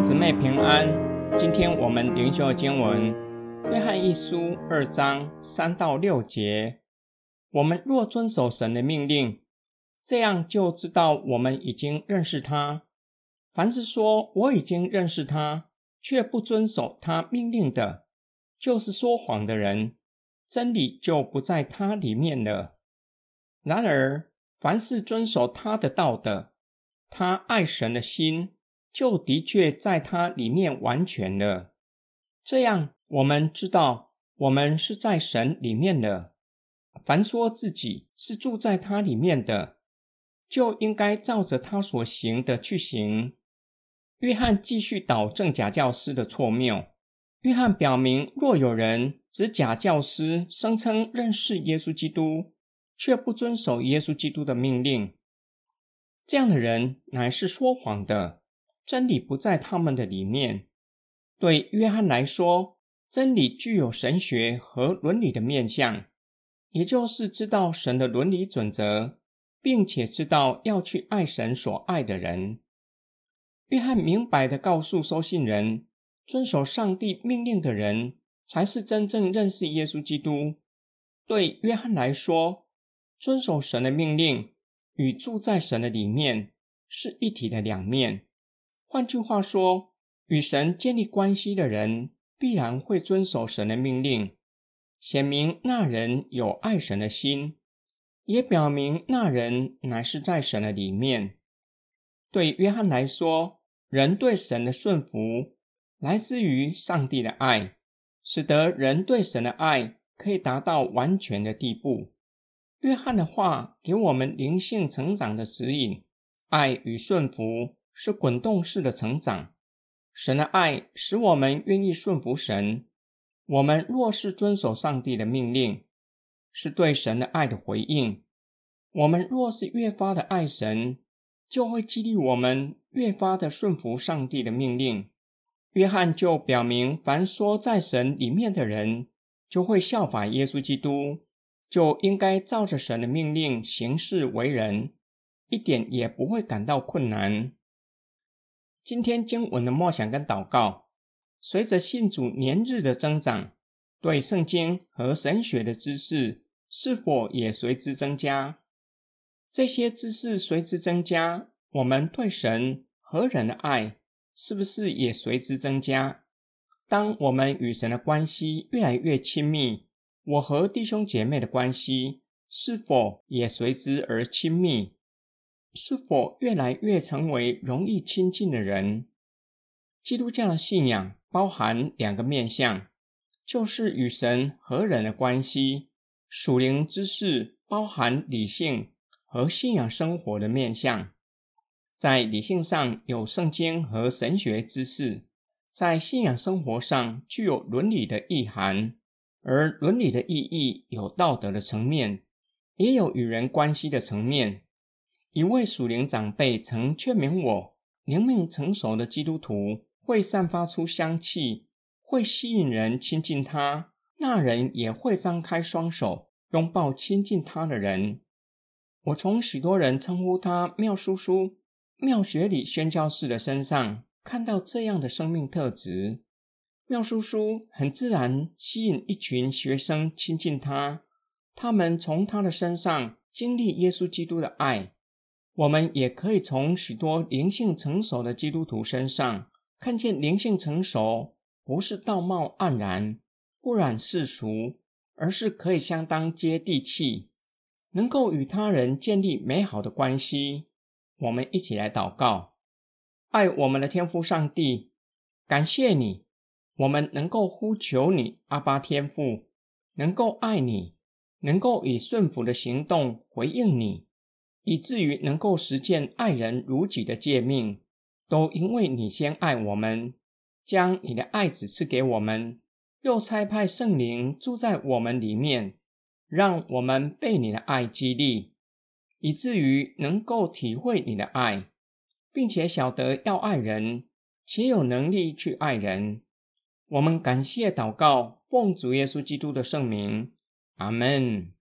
姊妹平安。今天我们灵修经文《约翰一书》二章三到六节。我们若遵守神的命令，这样就知道我们已经认识他。凡是说我已经认识他，却不遵守他命令的，就是说谎的人，真理就不在他里面了。然而，凡是遵守他的道的，他爱神的心。就的确在他里面完全了。这样，我们知道我们是在神里面的。凡说自己是住在他里面的，就应该照着他所行的去行。约翰继续导正假教师的错谬。约翰表明，若有人指假教师声称认识耶稣基督，却不遵守耶稣基督的命令，这样的人乃是说谎的。真理不在他们的里面。对约翰来说，真理具有神学和伦理的面相，也就是知道神的伦理准则，并且知道要去爱神所爱的人。约翰明白的告诉收信人，遵守上帝命令的人，才是真正认识耶稣基督。对约翰来说，遵守神的命令与住在神的里面是一体的两面。换句话说，与神建立关系的人必然会遵守神的命令，显明那人有爱神的心，也表明那人乃是在神的里面。对约翰来说，人对神的顺服来自于上帝的爱，使得人对神的爱可以达到完全的地步。约翰的话给我们灵性成长的指引：爱与顺服。是滚动式的成长。神的爱使我们愿意顺服神。我们若是遵守上帝的命令，是对神的爱的回应。我们若是越发的爱神，就会激励我们越发的顺服上帝的命令。约翰就表明，凡说在神里面的人，就会效法耶稣基督，就应该照着神的命令行事为人，一点也不会感到困难。今天经文的默想跟祷告，随着信主年日的增长，对圣经和神学的知识是否也随之增加？这些知识随之增加，我们对神和人的爱是不是也随之增加？当我们与神的关系越来越亲密，我和弟兄姐妹的关系是否也随之而亲密？是否越来越成为容易亲近的人？基督教的信仰包含两个面向，就是与神和人的关系；属灵知识包含理性和信仰生活的面向。在理性上有圣经和神学知识，在信仰生活上具有伦理的意涵，而伦理的意义有道德的层面，也有与人关系的层面。一位属灵长辈曾劝勉我：灵命成熟的基督徒会散发出香气，会吸引人亲近他；那人也会张开双手拥抱亲近他的人。我从许多人称呼他“妙叔叔”、“妙学里宣教士”的身上看到这样的生命特质。妙叔叔很自然吸引一群学生亲近他，他们从他的身上经历耶稣基督的爱。我们也可以从许多灵性成熟的基督徒身上看见，灵性成熟不是道貌岸然、不染世俗，而是可以相当接地气，能够与他人建立美好的关系。我们一起来祷告：爱我们的天父上帝，感谢你，我们能够呼求你阿巴天父，能够爱你，能够以顺服的行动回应你。以至于能够实践爱人如己的诫命，都因为你先爱我们，将你的爱子赐给我们，又差派圣灵住在我们里面，让我们被你的爱激励，以至于能够体会你的爱，并且晓得要爱人，且有能力去爱人。我们感谢祷告，奉主耶稣基督的圣名，阿门。